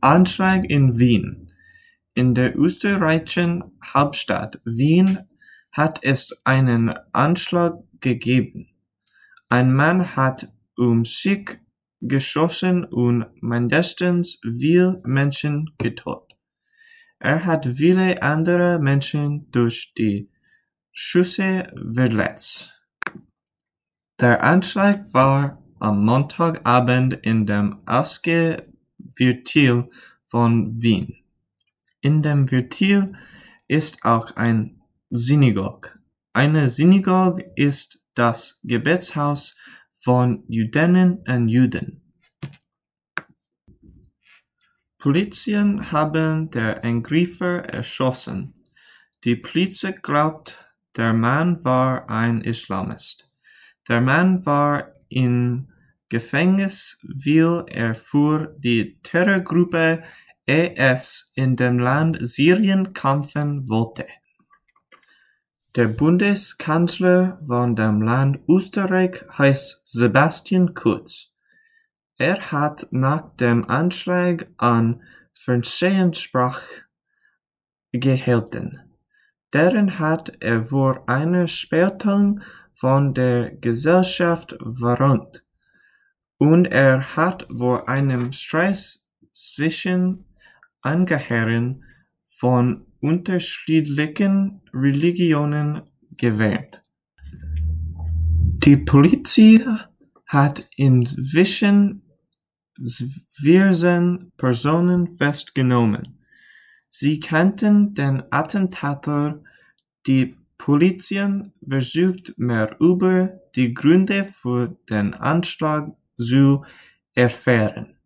Anschlag in Wien In der österreichischen Hauptstadt Wien hat es einen Anschlag gegeben. Ein Mann hat um sich geschossen und mindestens vier Menschen getötet. Er hat viele andere Menschen durch die Schüsse verletzt. Der Anschlag war am Montagabend in dem Ausgehviertel von Wien. In dem Viertel ist auch ein Synagoge. Eine Synagoge ist das Gebetshaus von Jüdinnen und Juden. Polizien haben den Angreifer erschossen. Die Polizei glaubt, der Mann war ein Islamist. Der Mann war im Gefängnis, weil er für die Terrorgruppe IS in dem Land Syrien kämpfen wollte. Der Bundeskanzler von dem Land Österreich heißt Sebastian Kurz. Er hat nach dem Anschlag an Fernsehsprach gehalten. Darin hat er vor einer Spaltung von der Gesellschaft warnt, und er hat vor einem Streit zwischen Angehörigen von unterschiedlichen Religionen gewarnt. Die Polizei hat inzwischen vierzehn Personen festgenommen. Sie kannten den Attentäter, die Polizei versucht mehr über die Gründe für den Anschlag zu erfahren.